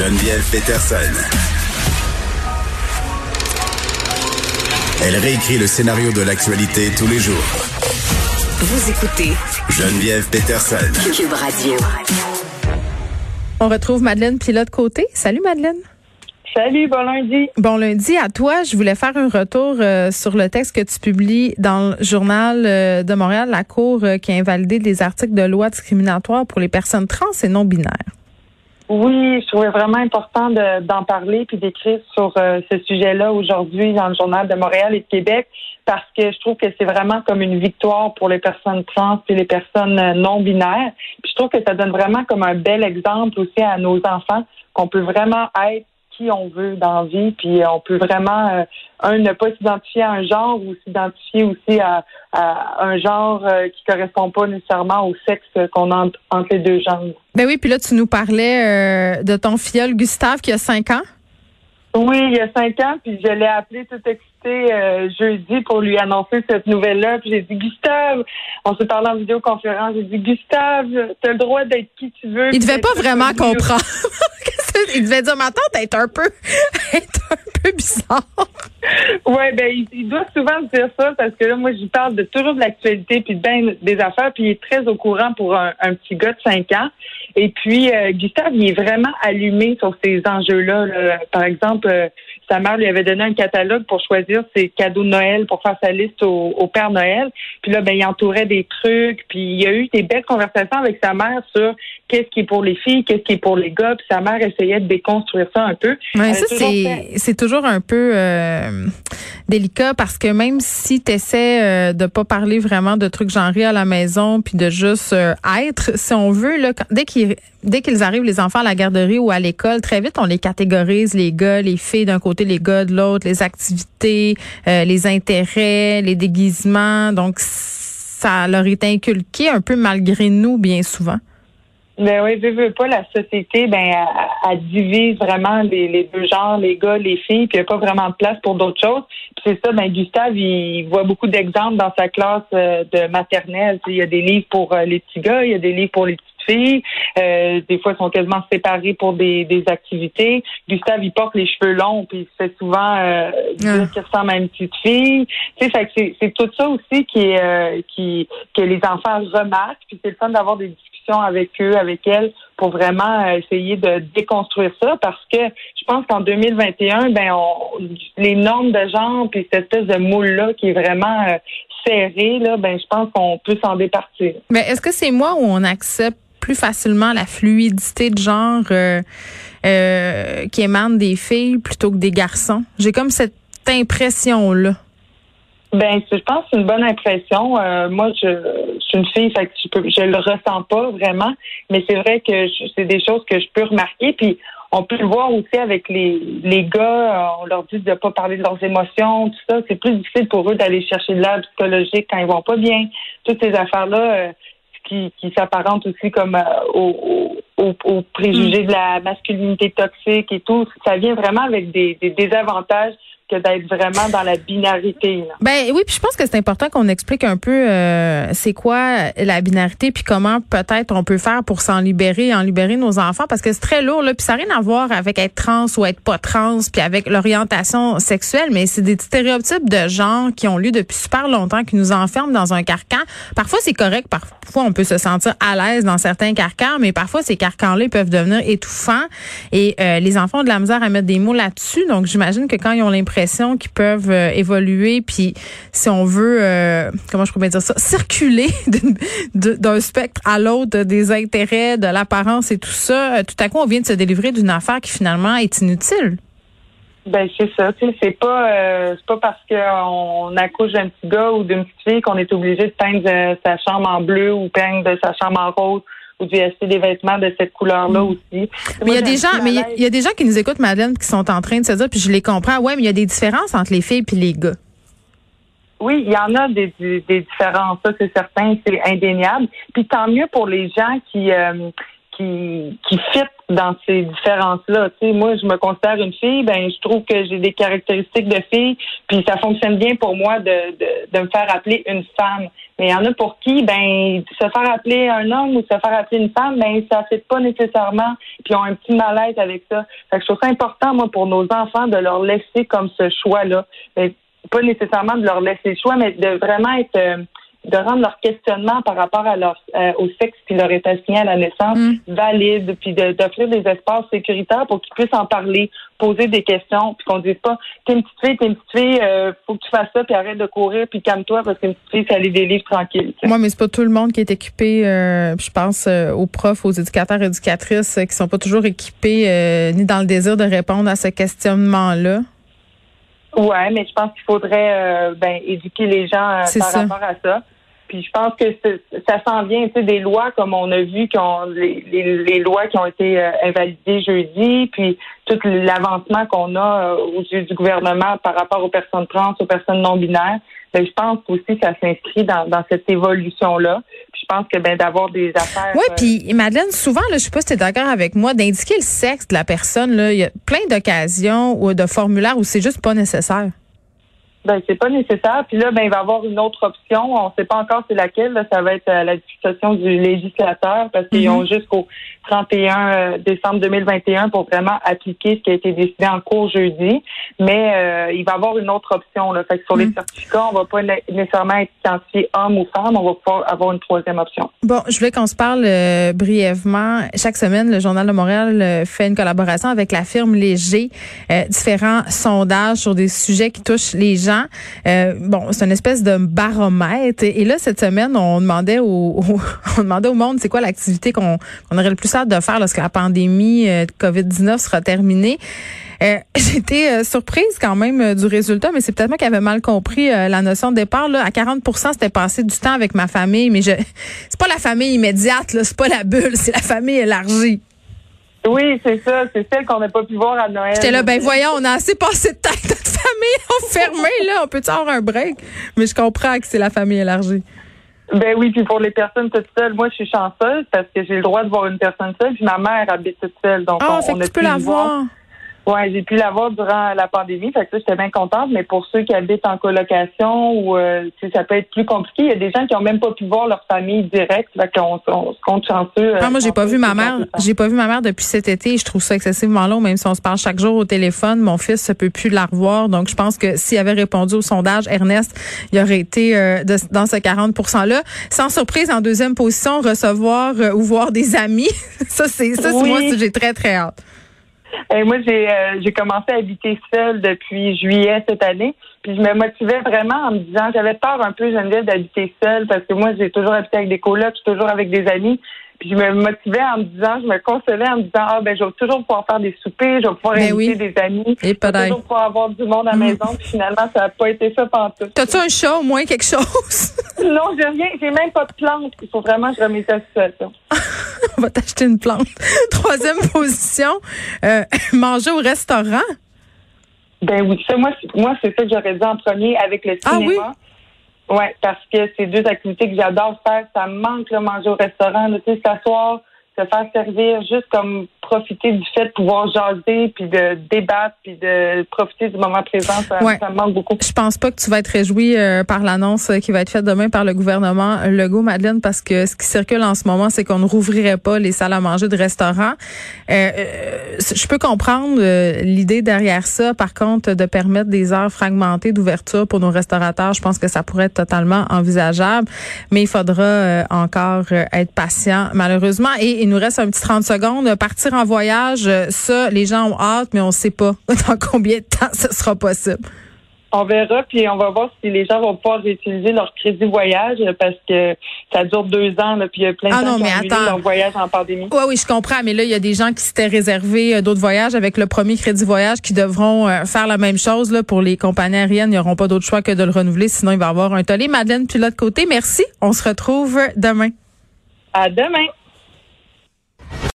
Geneviève Peterson. Elle réécrit le scénario de l'actualité tous les jours. Vous écoutez Geneviève Peterson. Cube Radio. On retrouve Madeleine Pilote-Côté. Salut Madeleine. Salut, bon lundi. Bon lundi à toi. Je voulais faire un retour euh, sur le texte que tu publies dans le journal euh, de Montréal, la Cour euh, qui a invalidé des articles de loi discriminatoires pour les personnes trans et non binaires. Oui, je trouvais vraiment important d'en parler puis d'écrire sur ce sujet-là aujourd'hui dans le journal de Montréal et de Québec parce que je trouve que c'est vraiment comme une victoire pour les personnes trans et les personnes non binaires. Puis je trouve que ça donne vraiment comme un bel exemple aussi à nos enfants qu'on peut vraiment être on veut dans la vie, puis on peut vraiment, euh, un, ne pas s'identifier à un genre ou s'identifier aussi à, un genre euh, qui correspond pas nécessairement au sexe qu'on a entre les deux genres. Ben oui, puis là, tu nous parlais euh, de ton filleul Gustave qui a cinq ans. Oui, il y a cinq ans, puis je l'ai appelé tout excité euh, jeudi pour lui annoncer cette nouvelle-là. Puis j'ai dit, Gustave, on s'est parlé en vidéoconférence, j'ai dit, Gustave, tu as le droit d'être qui tu veux. Il devait pas vraiment comprendre. il devait dire, ma tante est un peu, est un peu bizarre. Oui, ben il, doit souvent dire ça parce que là, moi, je parle de toujours de l'actualité puis ben des affaires, puis il est très au courant pour un, petit gars de 5 ans. Et puis, euh, Gustave, il est vraiment allumé sur ces enjeux-là. Par exemple, euh, sa mère lui avait donné un catalogue pour choisir ses cadeaux de Noël pour faire sa liste au, Père Noël. Puis là, ben, il entourait des trucs. Puis il y a eu des belles conversations avec sa mère sur qu'est-ce qui est pour les filles, qu'est-ce qui est pour les gars. Puis sa mère essayait de déconstruire ça un peu. Ouais, ça, c'est, toujours un peu euh, délicat parce que même si tu essaies euh, de pas parler vraiment de trucs genrés à la maison puis de juste euh, être, si on veut, là, dès qu'ils dès qu'ils arrivent, les enfants à la garderie ou à l'école, très vite, on les catégorise, les gars, les filles d'un côté, les gars de l'autre, les activités, euh, les intérêts, les déguisements. Donc, ça leur est inculqué un peu malgré nous, bien souvent. Ben oui, veux, veux pas, la société, ben, elle, divise vraiment les, deux genres, les gars, les filles, puis il n'y a pas vraiment de place pour d'autres choses. Puis c'est ça, ben, Gustave, il voit beaucoup d'exemples dans sa classe euh, de maternelle. Il y a des livres pour euh, les petits gars, il y a des livres pour les petites filles. Euh, des fois, ils sont quasiment séparés pour des, des activités. Gustave, il porte les cheveux longs, puis il se fait souvent euh, dire qu'il ressemble à une petite fille. Tu sais, c'est tout ça aussi qui est, qui, que les enfants remarquent, puis c'est le fun d'avoir des discussions avec eux, avec elles, pour vraiment euh, essayer de déconstruire ça, parce que je pense qu'en 2021, ben, les normes de genre puis cette espèce de moule-là qui est vraiment euh, serré, là, ben, je pense qu'on peut s'en départir. Mais est-ce que c'est moi où on accepte plus facilement la fluidité de genre euh, qui émane des filles plutôt que des garçons? J'ai comme cette impression-là. Ben, je pense que c'est une bonne impression. Euh, moi, je, suis une fille, fait que je, peux, je le ressens pas vraiment, mais c'est vrai que c'est des choses que je peux remarquer. Puis on peut le voir aussi avec les, les gars. On leur dit de ne pas parler de leurs émotions, tout ça. C'est plus difficile pour eux d'aller chercher de l'aide psychologique quand ils vont pas bien. Toutes ces affaires-là euh, qui, qui s'apparentent aussi comme euh, aux, aux, préjugés mm. de la masculinité toxique et tout. Ça vient vraiment avec des, des désavantages d'être vraiment dans la binarité. Ben oui, puis je pense que c'est important qu'on explique un peu euh, c'est quoi la binarité puis comment peut-être on peut faire pour s'en libérer, en libérer nos enfants parce que c'est très lourd là, puis ça n'a rien à voir avec être trans ou être pas trans puis avec l'orientation sexuelle, mais c'est des stéréotypes de genre qui ont lieu depuis super longtemps qui nous enferment dans un carcan. Parfois c'est correct, parfois on peut se sentir à l'aise dans certains carcans, mais parfois ces carcans-là peuvent devenir étouffants et euh, les enfants ont de la misère à mettre des mots là-dessus. Donc j'imagine que quand ils ont l'impression qui peuvent euh, évoluer, puis si on veut, euh, comment je pourrais dire ça, circuler d'un spectre à l'autre des intérêts, de l'apparence et tout ça, euh, tout à coup, on vient de se délivrer d'une affaire qui finalement est inutile. Ben c'est ça, tu sais, c'est pas c'est pas parce qu'on accouche d'un petit gars ou d'une petite fille qu'on est obligé de peindre sa chambre en bleu ou peindre sa chambre en rose ou d'y acheter des vêtements de cette couleur-là mm. aussi. Mais il y a des gens, mais il y, a des gens qui nous écoutent, Madeleine, qui sont en train de se dire, puis je les comprends. Ouais, mais il y a des différences entre les filles et les gars. Oui, il y en a des, différences, ça c'est certain, c'est indéniable. Puis tant mieux pour les gens qui euh, qui fit dans ces différences-là. Tu moi, je me considère une fille, ben je trouve que j'ai des caractéristiques de fille, puis ça fonctionne bien pour moi de, de, de me faire appeler une femme. Mais il y en a pour qui, ben se faire appeler un homme ou se faire appeler une femme, ben ça fait pas nécessairement, puis ils ont un petit malaise avec ça. Fait que je trouve ça important, moi, pour nos enfants, de leur laisser comme ce choix-là. Ben, pas nécessairement de leur laisser le choix, mais de vraiment être euh, de rendre leur questionnement par rapport à leur euh, au sexe qui leur est assigné à la naissance Mm. valide, puis de- d'offrir des espaces sécuritaires pour qu'ils puissent en parler, poser des questions, puis qu'on dise pas t'es une petite fille, t'es une petite fille, euh, faut que tu fasses ça, puis arrête de courir, puis calme-toi parce qu'une petite fille, ça lit des livres tranquilles. Moi, mais c'est pas tout le monde qui est équipé. euh, je pense euh, aux profs, aux éducateurs, éducatrices euh, qui sont pas toujours équipés euh, ni dans le désir de répondre à ce questionnement-là. Ouais, mais je pense qu'il faudrait euh, ben, éduquer les gens euh, par ça. rapport à ça. Puis je pense que ça s'en vient, tu sais, des lois comme on a vu, qui ont, les, les, les lois qui ont été euh, invalidées jeudi, puis tout l'avancement qu'on a euh, aux yeux du gouvernement par rapport aux personnes trans, aux personnes non binaires. Ben, je pense aussi que ça s'inscrit dans, dans cette évolution-là. Puis je pense que ben d'avoir des affaires. Oui, euh, puis Madeleine, souvent, là, je sais pas si tu es d'accord avec moi, d'indiquer le sexe de la personne, là, il y a plein d'occasions ou de formulaires où c'est juste pas nécessaire. Ben, c'est pas nécessaire. Puis là, ben, il va y avoir une autre option. On ne sait pas encore c'est laquelle. Là, ça va être à la discussion du législateur parce qu'ils Mhm. ont jusqu'au 31 euh, décembre 2021 pour vraiment appliquer ce qui a été décidé en cours jeudi. Mais euh, il va y avoir une autre option. Là. Fait que sur les Mhm. certificats, on va pas né- nécessairement être identifié homme ou femme. On va pouvoir avoir une troisième option. Bon, je voulais qu'on se parle euh, brièvement. Chaque semaine, le Journal de Montréal euh, fait une collaboration avec la firme Léger, euh, différents sondages sur des sujets qui touchent les gens. Euh, bon, c'est une espèce de baromètre. Et là, cette semaine, on demandait au, au- on demandait au monde, c'est quoi l'activité qu'on aurait le plus hâte de faire lorsque la pandémie euh, de COVID-19 sera terminée. Euh, J'étais surprise quand même du résultat, mais c'est peut-être moi qui avais mal compris la notion de départ. Là, à 40% c'était passer du temps avec ma famille, mais je c'est pas la famille immédiate, c'est pas la bulle, c'est la famille élargie. Oui, c'est ça. C'est celle qu'on n'a pas pu voir à Noël. J'étais là, ben voyons, on a assez passé de temps famille enfermée, là, on peut avoir un break? Mais je comprends que c'est la famille élargie. Ben oui, puis pour les personnes toutes seules, moi je suis chanceuse parce que j'ai le droit de voir une personne seule, puis ma mère habite toute seule. Donc Ah, on, fait on que a tu peux la voir. Ouais, j'ai pu la voir durant la pandémie, fait que ça, j'étais bien contente, mais pour ceux qui habitent en colocation ou euh, ça peut être plus compliqué. Il y a des gens qui ont même pas pu voir leur famille directe, fait qu'on on se compte chanceux. euh, Ah, moi, j'ai pas chanceux, vu ma mère. J'ai pas vu ma mère depuis cet été. Je trouve ça excessivement long, même si on se parle chaque jour au téléphone. Mon fils ne peut plus la revoir. Donc, je pense que s'il avait répondu au sondage, Ernest, il aurait été euh, de- dans ce 40 %-là. Sans surprise, en deuxième position, recevoir euh, ou voir des amis. ça, c'est ça, c'est Oui. moi, j'ai très, très hâte. Et moi, j'ai euh, j'ai commencé à habiter seule depuis juillet cette année. Puis je me motivais vraiment en me disant, j'avais peur un peu, Geneviève, d'habiter seule parce que moi, j'ai toujours habité avec des colocs, toujours avec des amis. Puis je me motivais en me disant, je me consolais en me disant, ah ben je vais toujours pouvoir faire des soupers, je vais pouvoir Ben inviter oui. des amis, Et je vais toujours pouvoir avoir du monde à la Mm. maison. Puis finalement, ça n'a pas été ça pantoute. T'as-tu un chat, au moins quelque chose? Non, j'ai rien, j'ai même pas de plantes. Il faut vraiment que je remette la situation. on va t'acheter une plante. Troisième position, euh, manger au restaurant. Ben oui, ça, moi, moi, c'est ça que j'aurais dit en premier avec le Ah cinéma. oui? Ouais, parce que c'est deux activités que j'adore faire. Ça me manque, là, manger au restaurant, tu sais, s'asseoir, se faire servir, juste comme profiter du fait de pouvoir jaser, puis de débattre, puis de profiter du moment présent. Ça, Ouais. ça me manque beaucoup. Je pense pas que tu vas être réjoui euh, par l'annonce euh, qui va être faite demain par le gouvernement Legault, Madeleine, parce que ce qui circule en ce moment, c'est qu'on ne rouvrirait pas les salles à manger de restaurants. Euh, euh, je peux comprendre l'idée derrière ça. Par contre, de permettre des heures fragmentées d'ouverture pour nos restaurateurs, je pense que ça pourrait être totalement envisageable. Mais il faudra encore être patient, malheureusement. Et nous reste un petit 30 secondes. Partir en voyage, euh, ça, les gens ont hâte, mais on sait pas dans combien de temps ce sera possible. On verra, puis on va voir si les gens vont pouvoir réutiliser leur crédit voyage, là, parce que ça dure deux ans, là, puis il y a plein de Ah gens non, qui mais ont attends. leur voyage en pandémie. Oui, oui, je comprends. Mais là, il y a des gens qui s'étaient réservés euh, d'autres voyages avec le premier crédit voyage qui devront euh, faire la même chose là, pour les compagnies aériennes. Ils n'auront pas d'autre choix que de le renouveler, sinon il va y avoir un tollé. Madeleine, puis de l'autre côté, merci. On se retrouve demain. À demain!